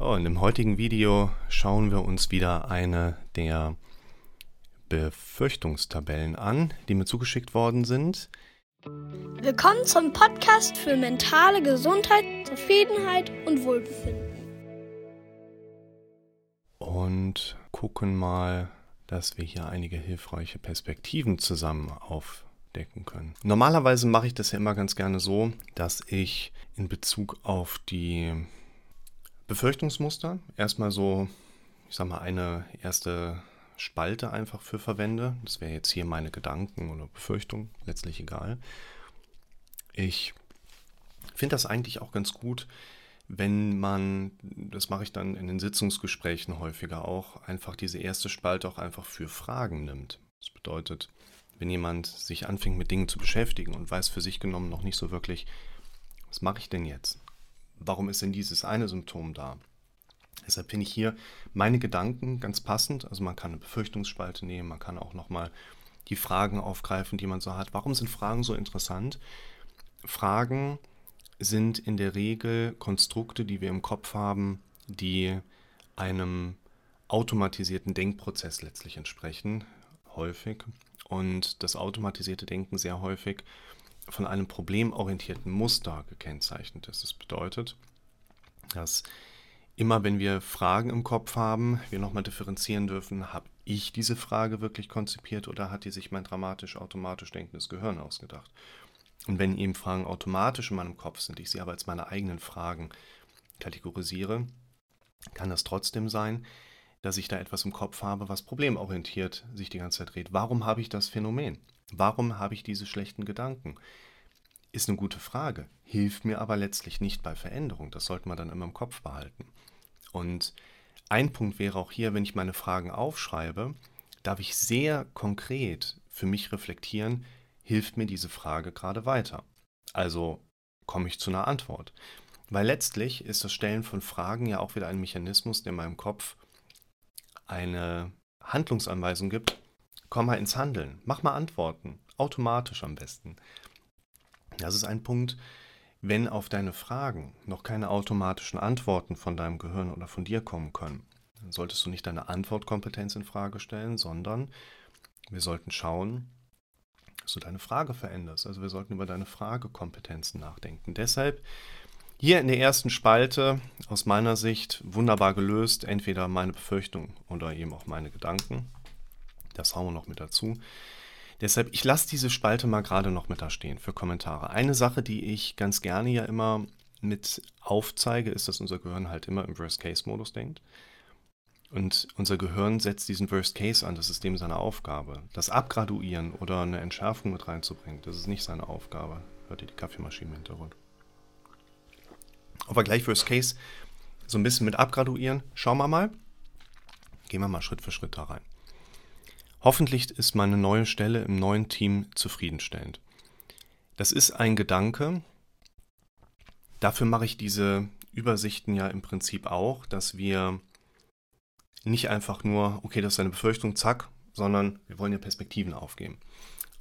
Oh, in dem heutigen Video schauen wir uns wieder eine der Befürchtungstabellen an, die mir zugeschickt worden sind. Willkommen zum Podcast für mentale Gesundheit, Zufriedenheit und Wohlbefinden. Und gucken mal, dass wir hier einige hilfreiche Perspektiven zusammen aufdecken können. Normalerweise mache ich das ja immer ganz gerne so, dass ich in Bezug auf die Befürchtungsmuster. Erstmal so, ich sag mal, eine erste Spalte einfach für verwende. Das wäre jetzt hier meine Gedanken oder Befürchtungen, letztlich egal. Ich finde das eigentlich auch ganz gut, wenn man, das mache ich dann in den Sitzungsgesprächen häufiger auch, einfach diese erste Spalte auch einfach für Fragen nimmt. Das bedeutet, wenn jemand sich anfängt mit Dingen zu beschäftigen und weiß für sich genommen noch nicht so wirklich, was mache ich denn jetzt? Warum ist denn dieses eine Symptom da? Deshalb finde ich hier meine Gedanken ganz passend. Also man kann eine Befürchtungsspalte nehmen, man kann auch nochmal die Fragen aufgreifen, die man so hat. Warum sind Fragen so interessant? Fragen sind in der Regel Konstrukte, die wir im Kopf haben, die einem automatisierten Denkprozess letztlich entsprechen, häufig. Und das automatisierte Denken sehr häufig von einem problemorientierten Muster gekennzeichnet ist. Das bedeutet, dass immer wenn wir Fragen im Kopf haben, wir nochmal differenzieren dürfen, habe ich diese Frage wirklich konzipiert oder hat die sich mein dramatisch automatisch denkendes Gehirn ausgedacht? Und wenn eben Fragen automatisch in meinem Kopf sind, ich sie aber als meine eigenen Fragen kategorisiere, kann es trotzdem sein, dass ich da etwas im Kopf habe, was problemorientiert sich die ganze Zeit dreht. Warum habe ich das Phänomen? Warum habe ich diese schlechten Gedanken? Ist eine gute Frage, hilft mir aber letztlich nicht bei Veränderung. Das sollte man dann immer im Kopf behalten. Und ein Punkt wäre auch hier, wenn ich meine Fragen aufschreibe, darf ich sehr konkret für mich reflektieren, hilft mir diese Frage gerade weiter? Also komme ich zu einer Antwort. Weil letztlich ist das Stellen von Fragen ja auch wieder ein Mechanismus, der meinem Kopf eine Handlungsanweisung gibt, Komm mal ins Handeln. Mach mal Antworten. Automatisch am besten. Das ist ein Punkt, wenn auf deine Fragen noch keine automatischen Antworten von deinem Gehirn oder von dir kommen können, dann solltest du nicht deine Antwortkompetenz in Frage stellen, sondern wir sollten schauen, dass du deine Frage veränderst. Also wir sollten über deine Fragekompetenzen nachdenken. Deshalb hier in der ersten Spalte aus meiner Sicht wunderbar gelöst, entweder meine Befürchtung oder eben auch meine Gedanken. Das hauen wir noch mit dazu. Deshalb, ich lasse diese Spalte mal gerade noch mit da stehen für Kommentare. Eine Sache, die ich ganz gerne ja immer mit aufzeige, ist, dass unser Gehirn halt immer im Worst-Case-Modus denkt. Und unser Gehirn setzt diesen Worst Case an, das ist dem seine Aufgabe. Das Abgraduieren oder eine Entschärfung mit reinzubringen, das ist nicht seine Aufgabe. Hört ihr die Kaffeemaschine im Hintergrund? Aber gleich Worst Case so ein bisschen mit abgraduieren. Schauen wir mal. Gehen wir mal Schritt für Schritt da rein. Hoffentlich ist meine neue Stelle im neuen Team zufriedenstellend. Das ist ein Gedanke. Dafür mache ich diese Übersichten ja im Prinzip auch, dass wir nicht einfach nur, okay, das ist eine Befürchtung, zack, sondern wir wollen ja Perspektiven aufgeben.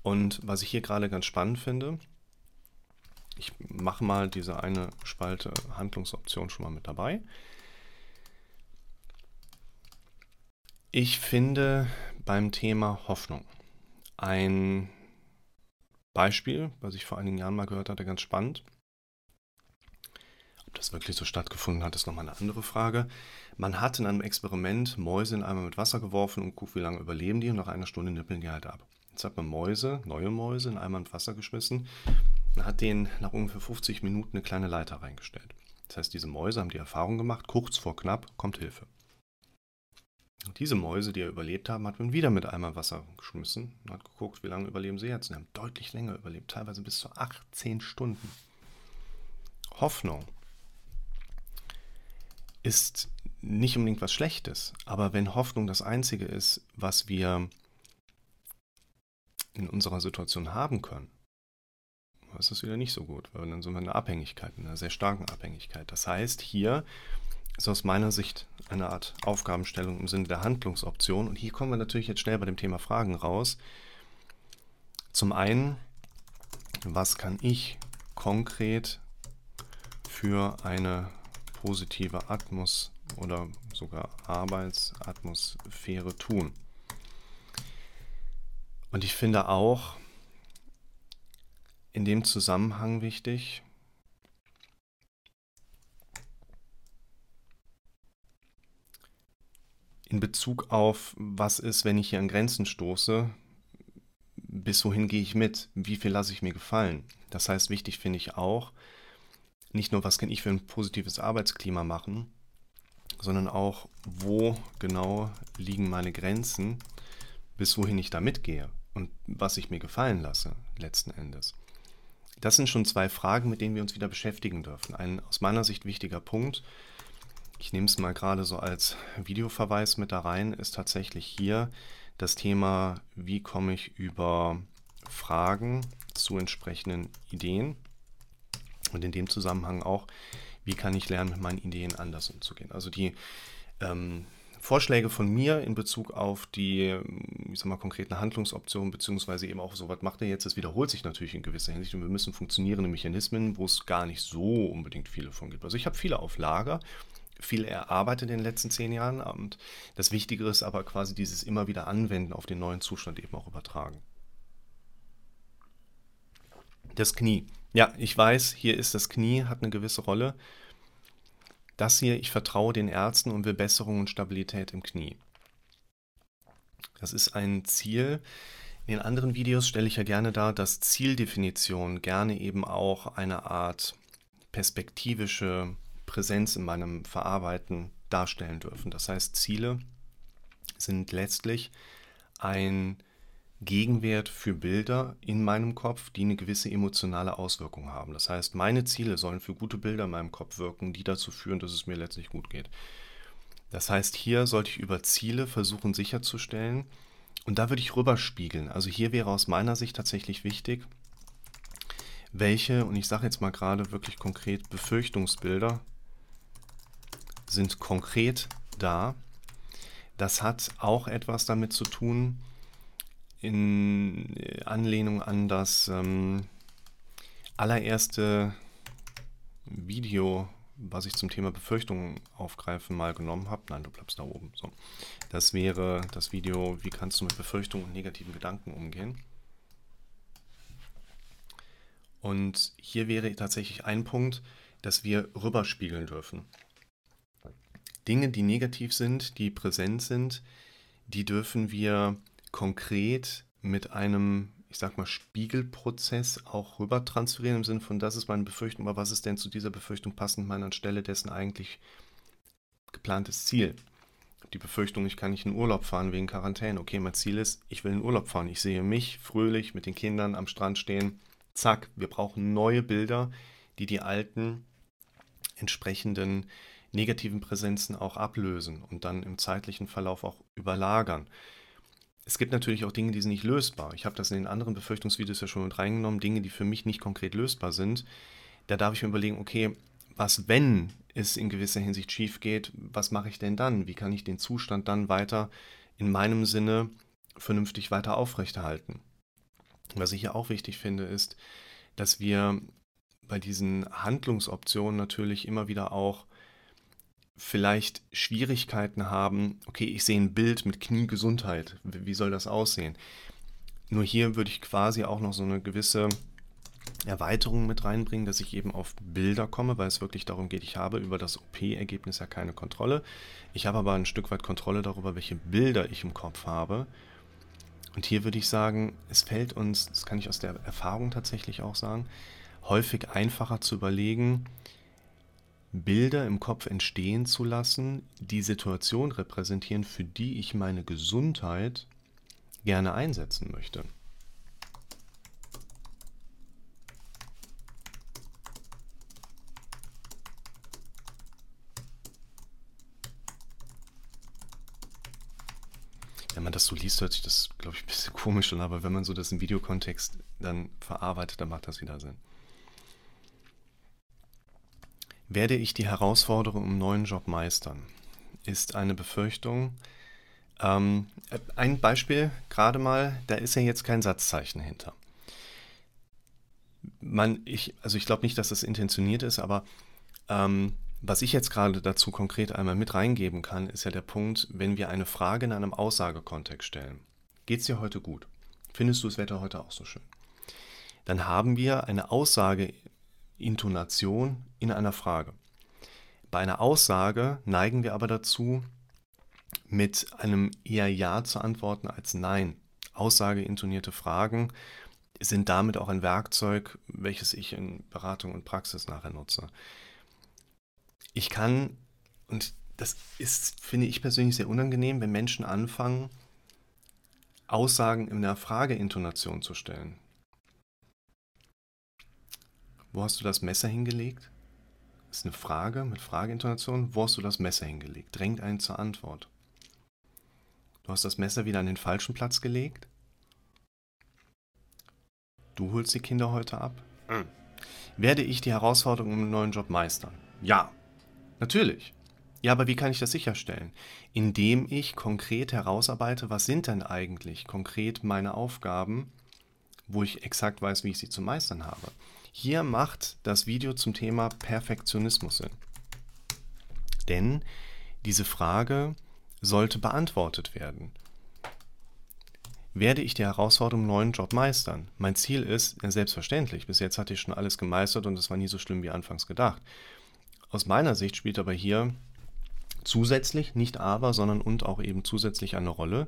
Und was ich hier gerade ganz spannend finde, ich mache mal diese eine Spalte Handlungsoption schon mal mit dabei. Ich finde beim Thema Hoffnung ein Beispiel, was ich vor einigen Jahren mal gehört hatte, ganz spannend. Ob das wirklich so stattgefunden hat, ist nochmal eine andere Frage. Man hat in einem Experiment Mäuse in einmal mit Wasser geworfen und guckt, wie lange überleben die und nach einer Stunde nippeln die halt ab. Jetzt hat man Mäuse, neue Mäuse, in einmal mit Wasser geschmissen und hat denen nach ungefähr 50 Minuten eine kleine Leiter reingestellt. Das heißt, diese Mäuse haben die Erfahrung gemacht, kurz vor knapp kommt Hilfe. Diese Mäuse, die ja überlebt haben, hat man wieder mit Eimer Wasser geschmissen und hat geguckt, wie lange überleben sie jetzt. Und haben deutlich länger überlebt, teilweise bis zu 18 Stunden. Hoffnung ist nicht unbedingt was Schlechtes, aber wenn Hoffnung das Einzige ist, was wir in unserer Situation haben können, ist das wieder nicht so gut, weil dann sind wir in einer Abhängigkeit, in einer sehr starken Abhängigkeit. Das heißt, hier ist aus meiner Sicht eine Art Aufgabenstellung im Sinne der Handlungsoption. Und hier kommen wir natürlich jetzt schnell bei dem Thema Fragen raus. Zum einen, was kann ich konkret für eine positive Atmosphäre oder sogar Arbeitsatmosphäre tun. Und ich finde auch in dem Zusammenhang wichtig, in Bezug auf, was ist, wenn ich hier an Grenzen stoße, bis wohin gehe ich mit, wie viel lasse ich mir gefallen. Das heißt, wichtig finde ich auch, nicht nur, was kann ich für ein positives Arbeitsklima machen, sondern auch, wo genau liegen meine Grenzen, bis wohin ich da mitgehe und was ich mir gefallen lasse, letzten Endes. Das sind schon zwei Fragen, mit denen wir uns wieder beschäftigen dürfen. Ein aus meiner Sicht wichtiger Punkt, ich nehme es mal gerade so als Videoverweis mit da rein, ist tatsächlich hier das Thema, wie komme ich über Fragen zu entsprechenden Ideen und in dem Zusammenhang auch, wie kann ich lernen, mit meinen Ideen anders umzugehen. Also die ähm, Vorschläge von mir in Bezug auf die, ich sag mal, konkreten Handlungsoptionen, beziehungsweise eben auch so, was macht er jetzt? Das wiederholt sich natürlich in gewisser Hinsicht und wir müssen funktionierende Mechanismen, wo es gar nicht so unbedingt viele von gibt. Also ich habe viele auf Lager, viel erarbeitet in den letzten zehn Jahren und das Wichtigere ist aber quasi dieses immer wieder Anwenden auf den neuen Zustand eben auch übertragen. Das Knie. Ja, ich weiß, hier ist das Knie, hat eine gewisse Rolle. Das hier, ich vertraue den Ärzten und will Besserung und Stabilität im Knie. Das ist ein Ziel. In den anderen Videos stelle ich ja gerne dar, dass Zieldefinition gerne eben auch eine Art perspektivische Präsenz in meinem Verarbeiten darstellen dürfen. Das heißt, Ziele sind letztlich ein Gegenwert für Bilder in meinem Kopf, die eine gewisse emotionale Auswirkung haben. Das heißt, meine Ziele sollen für gute Bilder in meinem Kopf wirken, die dazu führen, dass es mir letztlich gut geht. Das heißt, hier sollte ich über Ziele versuchen sicherzustellen und da würde ich rüberspiegeln. Also hier wäre aus meiner Sicht tatsächlich wichtig, welche, und ich sage jetzt mal gerade wirklich konkret, Befürchtungsbilder sind konkret da. Das hat auch etwas damit zu tun, in Anlehnung an das ähm, allererste Video, was ich zum Thema Befürchtungen aufgreifen mal genommen habe. Nein, du bleibst da oben. So. Das wäre das Video, wie kannst du mit Befürchtungen und negativen Gedanken umgehen. Und hier wäre tatsächlich ein Punkt, dass wir rüberspiegeln dürfen. Dinge, die negativ sind, die präsent sind, die dürfen wir konkret mit einem, ich sag mal, Spiegelprozess auch rüber transferieren, im Sinne von, das ist meine Befürchtung, aber was ist denn zu dieser Befürchtung passend, mein anstelle dessen eigentlich geplantes Ziel? Die Befürchtung, ich kann nicht in Urlaub fahren wegen Quarantäne. Okay, mein Ziel ist, ich will in Urlaub fahren. Ich sehe mich fröhlich mit den Kindern am Strand stehen. Zack, wir brauchen neue Bilder, die die alten entsprechenden negativen Präsenzen auch ablösen und dann im zeitlichen Verlauf auch überlagern. Es gibt natürlich auch Dinge, die sind nicht lösbar. Ich habe das in den anderen Befürchtungsvideos ja schon mit reingenommen, Dinge, die für mich nicht konkret lösbar sind. Da darf ich mir überlegen, okay, was, wenn es in gewisser Hinsicht schief geht, was mache ich denn dann? Wie kann ich den Zustand dann weiter in meinem Sinne vernünftig weiter aufrechterhalten? Was ich ja auch wichtig finde, ist, dass wir bei diesen Handlungsoptionen natürlich immer wieder auch vielleicht Schwierigkeiten haben, okay, ich sehe ein Bild mit Kniegesundheit, wie soll das aussehen? Nur hier würde ich quasi auch noch so eine gewisse Erweiterung mit reinbringen, dass ich eben auf Bilder komme, weil es wirklich darum geht, ich habe über das OP-Ergebnis ja keine Kontrolle. Ich habe aber ein Stück weit Kontrolle darüber, welche Bilder ich im Kopf habe. Und hier würde ich sagen, es fällt uns, das kann ich aus der Erfahrung tatsächlich auch sagen, häufig einfacher zu überlegen, Bilder im Kopf entstehen zu lassen, die Situation repräsentieren, für die ich meine Gesundheit gerne einsetzen möchte. Wenn man das so liest, hört sich das, glaube ich, ein bisschen komisch an, aber wenn man so das im Videokontext dann verarbeitet, dann macht das wieder Sinn. Werde ich die Herausforderung im neuen Job meistern? Ist eine Befürchtung. Ähm, ein Beispiel gerade mal, da ist ja jetzt kein Satzzeichen hinter. Man, ich, also ich glaube nicht, dass das intentioniert ist, aber ähm, Was ich jetzt gerade dazu konkret einmal mit reingeben kann, ist ja der Punkt, wenn wir eine Frage in einem Aussagekontext stellen. Geht es dir heute gut? Findest du das Wetter heute auch so schön? Dann haben wir eine Aussageintonation in einer Frage. Bei einer Aussage neigen wir aber dazu, mit einem eher Ja zu antworten als Nein. Aussageintonierte Fragen sind damit auch ein Werkzeug, welches ich in Beratung und Praxis nachher nutze. Ich kann, und das ist, finde ich persönlich sehr unangenehm, wenn Menschen anfangen, Aussagen in der Frageintonation zu stellen. Wo hast du das Messer hingelegt? Das ist eine Frage mit Frageintonation. Wo hast du das Messer hingelegt? Drängt einen zur Antwort. Du hast das Messer wieder an den falschen Platz gelegt? Du holst die Kinder heute ab? Mhm. Werde ich die Herausforderung im neuen Job meistern? Ja, natürlich. Ja, aber wie kann ich das sicherstellen? Indem ich konkret herausarbeite, was sind denn eigentlich konkret meine Aufgaben, wo ich exakt weiß, wie ich sie zu meistern habe. Hier macht das Video zum Thema Perfektionismus Sinn. Denn diese Frage sollte beantwortet werden. Werde ich die Herausforderung im neuen Job meistern? Mein Ziel ist, ja, selbstverständlich, bis jetzt hatte ich schon alles gemeistert und es war nie so schlimm wie anfangs gedacht. Aus meiner Sicht spielt aber hier zusätzlich, nicht aber, sondern und auch eben zusätzlich eine Rolle.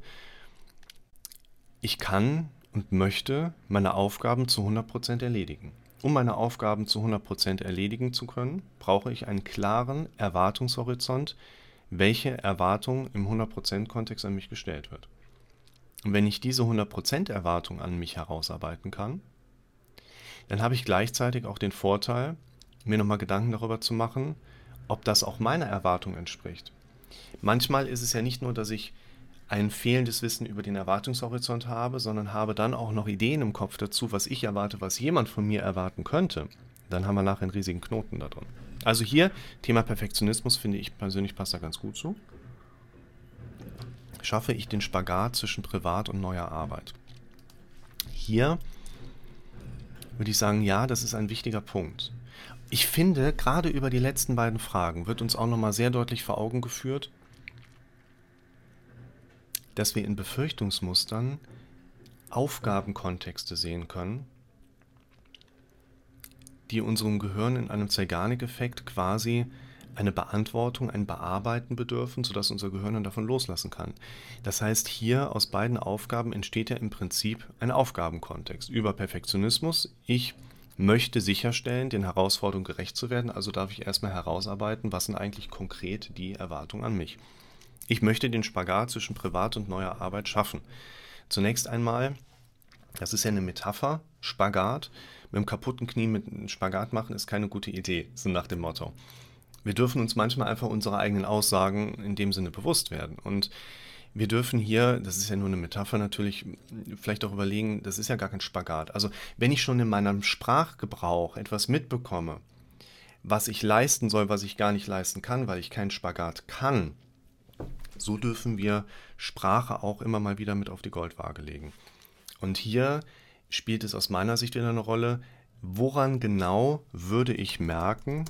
Ich kann und möchte meine Aufgaben zu 100% erledigen. Um meine Aufgaben zu 100% erledigen zu können, brauche ich einen klaren Erwartungshorizont, welche Erwartung im 100%-Kontext an mich gestellt wird. Und wenn ich diese 100% Erwartung an mich herausarbeiten kann, dann habe ich gleichzeitig auch den Vorteil, mir nochmal Gedanken darüber zu machen, ob das auch meiner Erwartung entspricht. Manchmal ist es ja nicht nur, dass ich ein fehlendes Wissen über den Erwartungshorizont habe, sondern habe dann auch noch Ideen im Kopf dazu, was ich erwarte, was jemand von mir erwarten könnte. Dann haben wir nachher einen riesigen Knoten da drin. Also hier, Thema Perfektionismus finde ich persönlich passt da ganz gut zu. Schaffe ich den Spagat zwischen Privat und neuer Arbeit? Hier würde ich sagen, ja, das ist ein wichtiger Punkt. Ich finde, gerade über die letzten beiden Fragen wird uns auch nochmal sehr deutlich vor Augen geführt, dass wir in Befürchtungsmustern Aufgabenkontexte sehen können, die unserem Gehirn in einem Zeigarnik-Effekt quasi eine Beantwortung, ein Bearbeiten bedürfen, sodass unser Gehirn dann davon loslassen kann. Das heißt, hier aus beiden Aufgaben entsteht ja im Prinzip ein Aufgabenkontext über Perfektionismus. Ich möchte sicherstellen, den Herausforderungen gerecht zu werden, also darf ich erstmal herausarbeiten, was sind eigentlich konkret die Erwartungen an mich. Ich möchte den Spagat zwischen Privat und neuer Arbeit schaffen. Zunächst einmal, das ist ja eine Metapher, Spagat. Mit einem kaputten Knie mit einem Spagat machen ist keine gute Idee, so nach dem Motto. Wir dürfen uns manchmal einfach unsere eigenen Aussagen in dem Sinne bewusst werden. Und wir dürfen hier, das ist ja nur eine Metapher natürlich, vielleicht auch überlegen, das ist ja gar kein Spagat. Also wenn ich schon in meinem Sprachgebrauch etwas mitbekomme, was ich leisten soll, was ich gar nicht leisten kann, weil ich keinen Spagat kann, so dürfen wir Sprache auch immer mal wieder mit auf die Goldwaage legen. Und hier spielt es aus meiner Sicht wieder eine Rolle, woran genau würde ich merken,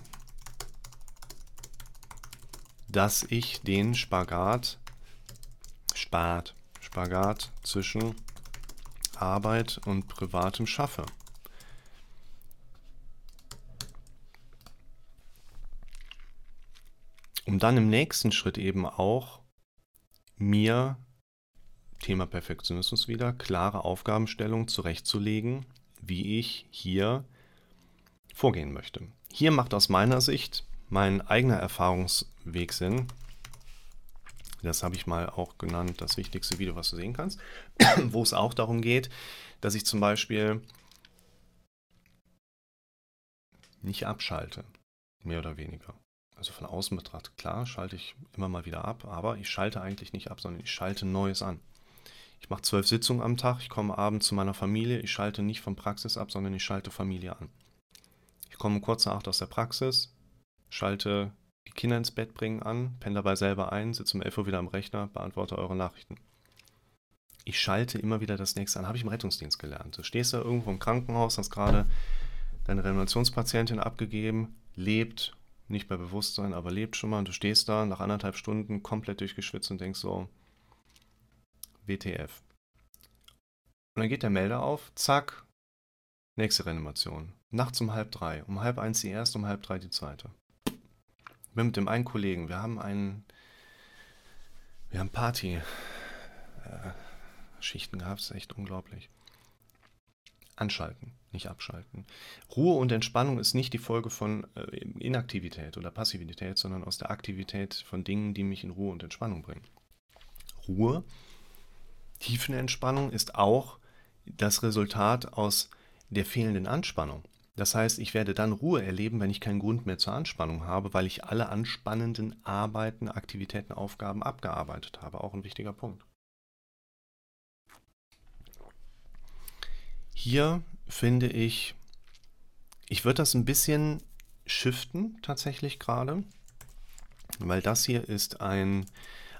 dass ich den Spagat, Spat, Spagat zwischen Arbeit und Privatem schaffe. Um dann im nächsten Schritt eben auch mir, Thema Perfektionismus wieder, klare Aufgabenstellung zurechtzulegen, wie ich hier vorgehen möchte. Hier macht aus meiner Sicht mein eigener Erfahrungsweg Sinn. Das habe ich mal auch genannt, das wichtigste Video, was du sehen kannst, wo es auch darum geht, dass ich zum Beispiel nicht abschalte, mehr oder weniger also von außen betrachtet, klar, schalte ich immer mal wieder ab, aber ich schalte eigentlich nicht ab, sondern ich schalte Neues an. Ich mache zwölf Sitzungen am Tag, ich komme abends zu meiner Familie, ich schalte nicht von Praxis ab, sondern ich schalte Familie an. Ich komme kurz nach acht aus der Praxis, schalte die Kinder ins Bett bringen an, penne dabei selber ein, sitze um 11 Uhr wieder am Rechner, beantworte eure Nachrichten. Ich schalte immer wieder das nächste an. Habe ich im Rettungsdienst gelernt. Du stehst da irgendwo im Krankenhaus, hast gerade deine Reanimationspatientin abgegeben, lebt nicht bei Bewusstsein, aber lebt schon mal und du stehst da nach anderthalb Stunden komplett durchgeschwitzt und denkst so, WTF. Und dann geht der Melder auf, zack, nächste Reanimation. Nachts um halb drei, um halb eins die erste, um halb drei die zweite. Ich mit dem einen Kollegen, wir haben einen, wir haben Party, äh, gehabt, ist echt unglaublich. Anschalten, nicht abschalten. Ruhe und Entspannung ist nicht die Folge von äh, Inaktivität oder Passivität, sondern aus der Aktivität von Dingen, die mich in Ruhe und Entspannung bringen. Ruhe, Tiefenentspannung ist auch das Resultat aus der fehlenden Anspannung. Das heißt, ich werde dann Ruhe erleben, wenn ich keinen Grund mehr zur Anspannung habe, weil ich alle anspannenden Arbeiten, Aktivitäten, Aufgaben abgearbeitet habe. Auch ein wichtiger Punkt. Hier finde ich, ich würde das ein bisschen shiften tatsächlich gerade, weil das hier ist ein,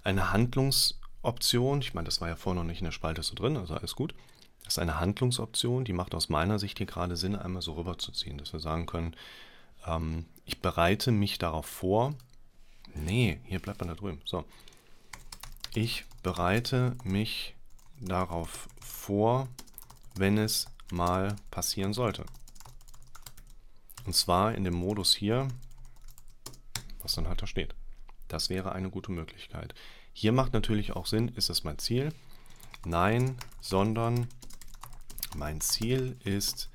eine Handlungsoption. Ich meine, das war ja vorher noch nicht in der Spalte so drin, also alles gut. Das ist eine Handlungsoption, die macht aus meiner Sicht hier gerade Sinn, einmal so rüberzuziehen, dass wir sagen können, ähm, ich bereite mich darauf vor. Nee, hier bleibt man da drüben. So. Ich bereite mich darauf vor, wenn es mal passieren sollte. Und zwar in dem Modus hier, was dann halt da steht. Das wäre eine gute Möglichkeit. Hier macht natürlich auch Sinn, ist es mein Ziel? Nein, sondern mein Ziel ist,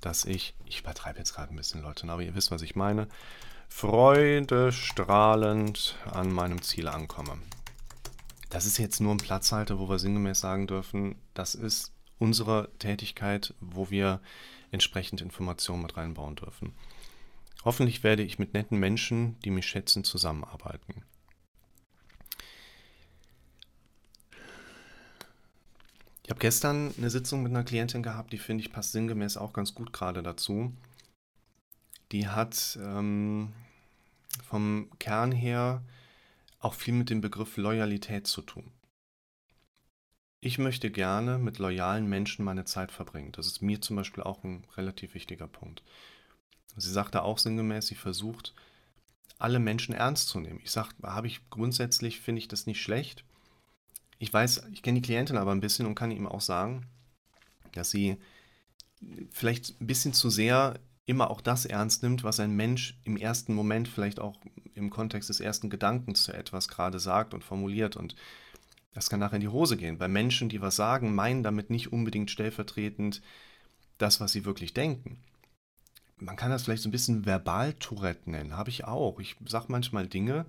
dass ich, ich übertreibe jetzt gerade ein bisschen, Leute, aber ihr wisst, was ich meine, freudestrahlend an meinem Ziel ankomme. Das ist jetzt nur ein Platzhalter, wo wir sinngemäß sagen dürfen, das ist unsere Tätigkeit, wo wir entsprechend Informationen mit reinbauen dürfen. Hoffentlich werde ich mit netten Menschen, die mich schätzen, zusammenarbeiten. Ich habe gestern eine Sitzung mit einer Klientin gehabt, die finde ich passt sinngemäß auch ganz gut gerade dazu. Die hat ähm, vom Kern her auch viel mit dem Begriff Loyalität zu tun. Ich möchte gerne mit loyalen Menschen meine Zeit verbringen. Das ist mir zum Beispiel auch ein relativ wichtiger Punkt. Sie sagte auch sinngemäß, sie versucht, alle Menschen ernst zu nehmen. Ich sage, habe ich grundsätzlich, finde ich das nicht schlecht. Ich weiß, ich kenne die Klientin aber ein bisschen und kann ihm auch sagen, dass sie vielleicht ein bisschen zu sehr immer auch das ernst nimmt, was ein Mensch im ersten Moment vielleicht auch im Kontext des ersten Gedankens zu etwas gerade sagt und formuliert. Und das kann nachher in die Hose gehen, weil Menschen, die was sagen, meinen damit nicht unbedingt stellvertretend das, was sie wirklich denken. Man kann das vielleicht so ein bisschen Verbal-Tourette nennen, habe ich auch. Ich sage manchmal Dinge,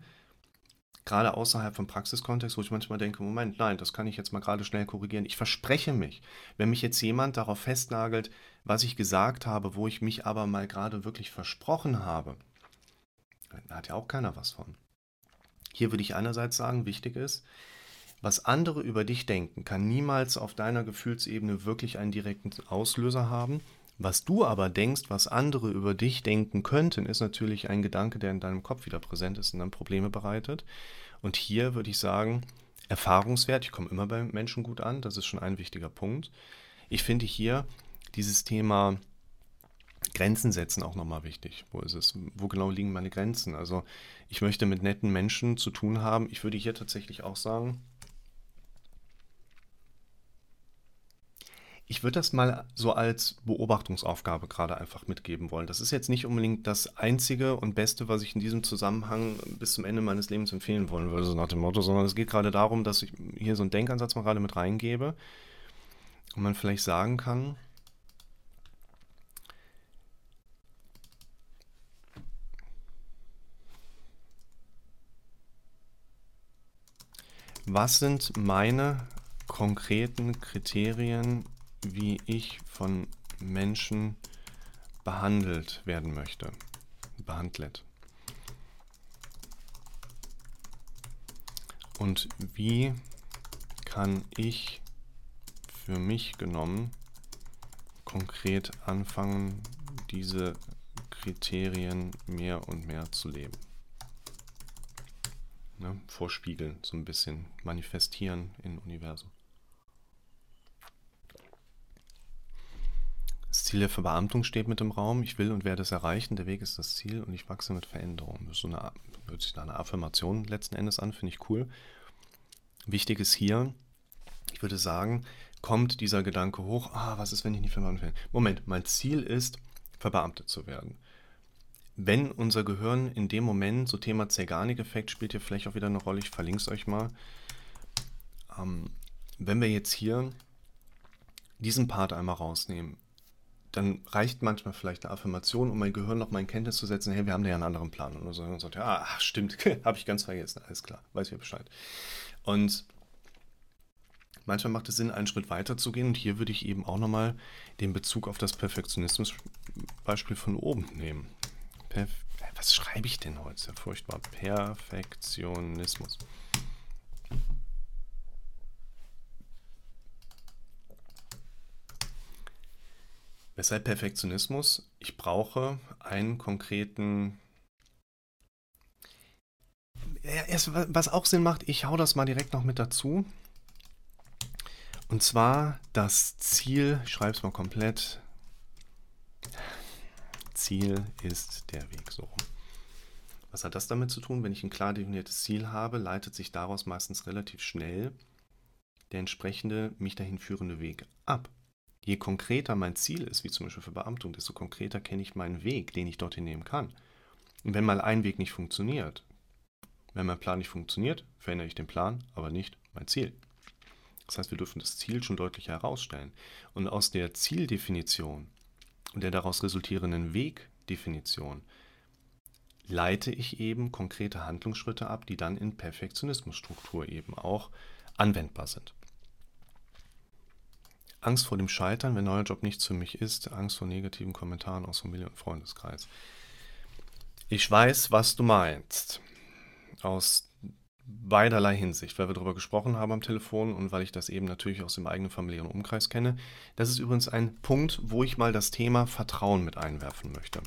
gerade außerhalb vom Praxiskontext, wo ich manchmal denke, Moment, nein, das kann ich jetzt mal gerade schnell korrigieren. Ich verspreche mich, wenn mich jetzt jemand darauf festnagelt, was ich gesagt habe, wo ich mich aber mal gerade wirklich versprochen habe, da hat ja auch keiner was von. Hier würde ich einerseits sagen, wichtig ist, was andere über dich denken, kann niemals auf deiner Gefühlsebene wirklich einen direkten Auslöser haben. Was du aber denkst, was andere über dich denken könnten, ist natürlich ein Gedanke, der in deinem Kopf wieder präsent ist und dann Probleme bereitet. Und hier würde ich sagen, Erfahrungswert, ich komme immer bei Menschen gut an, das ist schon ein wichtiger Punkt. Ich finde hier dieses Thema Grenzen setzen auch nochmal wichtig. Wo ist es? Wo genau liegen meine Grenzen? Also ich möchte mit netten Menschen zu tun haben. Ich würde hier tatsächlich auch sagen, Ich würde das mal so als Beobachtungsaufgabe gerade einfach mitgeben wollen. Das ist jetzt nicht unbedingt das Einzige und Beste, was ich in diesem Zusammenhang bis zum Ende meines Lebens empfehlen wollen würde, so nach dem Motto, sondern es geht gerade darum, dass ich hier so einen Denkansatz mal gerade mit reingebe und man vielleicht sagen kann, was sind meine konkreten Kriterien wie ich von Menschen behandelt werden möchte. Behandelt. Und wie kann ich für mich genommen konkret anfangen, diese Kriterien mehr und mehr zu leben? Ne? Vorspiegeln, so ein bisschen manifestieren im Universum. Ziel der Verbeamtung steht mit im Raum. Ich will und werde es erreichen. Der Weg ist das Ziel und ich wachse mit Veränderung. Das ist so eine, hört sich da eine Affirmation letzten Endes an, finde ich cool. Wichtig ist hier, ich würde sagen, kommt dieser Gedanke hoch, ah, was ist, wenn ich nicht verbeamtet werde? Moment, mein Ziel ist, verbeamtet zu werden. Wenn unser Gehirn in dem Moment, so Thema Zeigarnik-Effekt spielt hier vielleicht auch wieder eine Rolle, ich verlinke es euch mal. Ähm, wenn wir jetzt hier diesen Part einmal rausnehmen, dann reicht manchmal vielleicht eine Affirmation, um mein Gehirn noch mal in Kenntnis zu setzen, hey, wir haben da ja einen anderen Plan. Und so sagt, ja, ach, stimmt, habe ich ganz vergessen, alles klar, weiß ich Bescheid. Und manchmal macht es Sinn, einen Schritt weiter zu gehen. Und hier würde ich eben auch nochmal den Bezug auf das Perfektionismus-Beispiel von oben nehmen. Perf Was schreibe ich denn heute? Furchtbar. Perfektionismus. Weshalb Perfektionismus? Ich brauche einen konkreten. was auch Sinn macht, ich hau das mal direkt noch mit dazu. Und zwar das Ziel, ich schreibe es mal komplett. Ziel ist der Weg so. Was hat das damit zu tun? Wenn ich ein klar definiertes Ziel habe, leitet sich daraus meistens relativ schnell der entsprechende mich dahin führende Weg ab. Je konkreter mein Ziel ist, wie zum Beispiel für Beamtung, desto konkreter kenne ich meinen Weg, den ich dorthin nehmen kann. Und wenn mal ein Weg nicht funktioniert, wenn mein Plan nicht funktioniert, verändere ich den Plan, aber nicht mein Ziel. Das heißt, wir dürfen das Ziel schon deutlich herausstellen. Und aus der Zieldefinition und der daraus resultierenden Wegdefinition leite ich eben konkrete Handlungsschritte ab, die dann in Perfektionismusstruktur eben auch anwendbar sind. Angst vor dem Scheitern, wenn neuer Job nichts für mich ist, Angst vor negativen Kommentaren aus Familie und Freundeskreis. Ich weiß, was du meinst. Aus beiderlei Hinsicht, weil wir darüber gesprochen haben am Telefon und weil ich das eben natürlich aus dem eigenen familiären Umkreis kenne. Das ist übrigens ein Punkt, wo ich mal das Thema Vertrauen mit einwerfen möchte.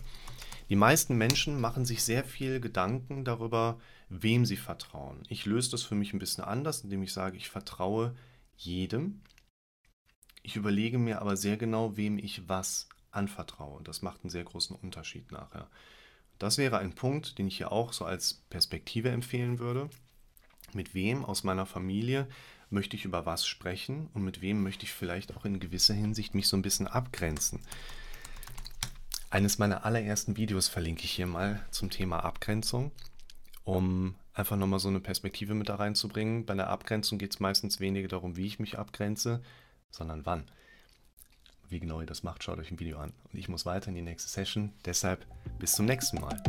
Die meisten Menschen machen sich sehr viel Gedanken darüber, wem sie vertrauen. Ich löse das für mich ein bisschen anders, indem ich sage, ich vertraue jedem, ich überlege mir aber sehr genau, wem ich was anvertraue. Das macht einen sehr großen Unterschied nachher. Das wäre ein Punkt, den ich hier auch so als Perspektive empfehlen würde. Mit wem aus meiner Familie möchte ich über was sprechen und mit wem möchte ich vielleicht auch in gewisser Hinsicht mich so ein bisschen abgrenzen. Eines meiner allerersten Videos verlinke ich hier mal zum Thema Abgrenzung, um einfach nochmal so eine Perspektive mit da reinzubringen. Bei der Abgrenzung geht es meistens weniger darum, wie ich mich abgrenze, sondern wann. Wie genau ihr das macht, schaut euch ein Video an. Und ich muss weiter in die nächste Session. Deshalb bis zum nächsten Mal.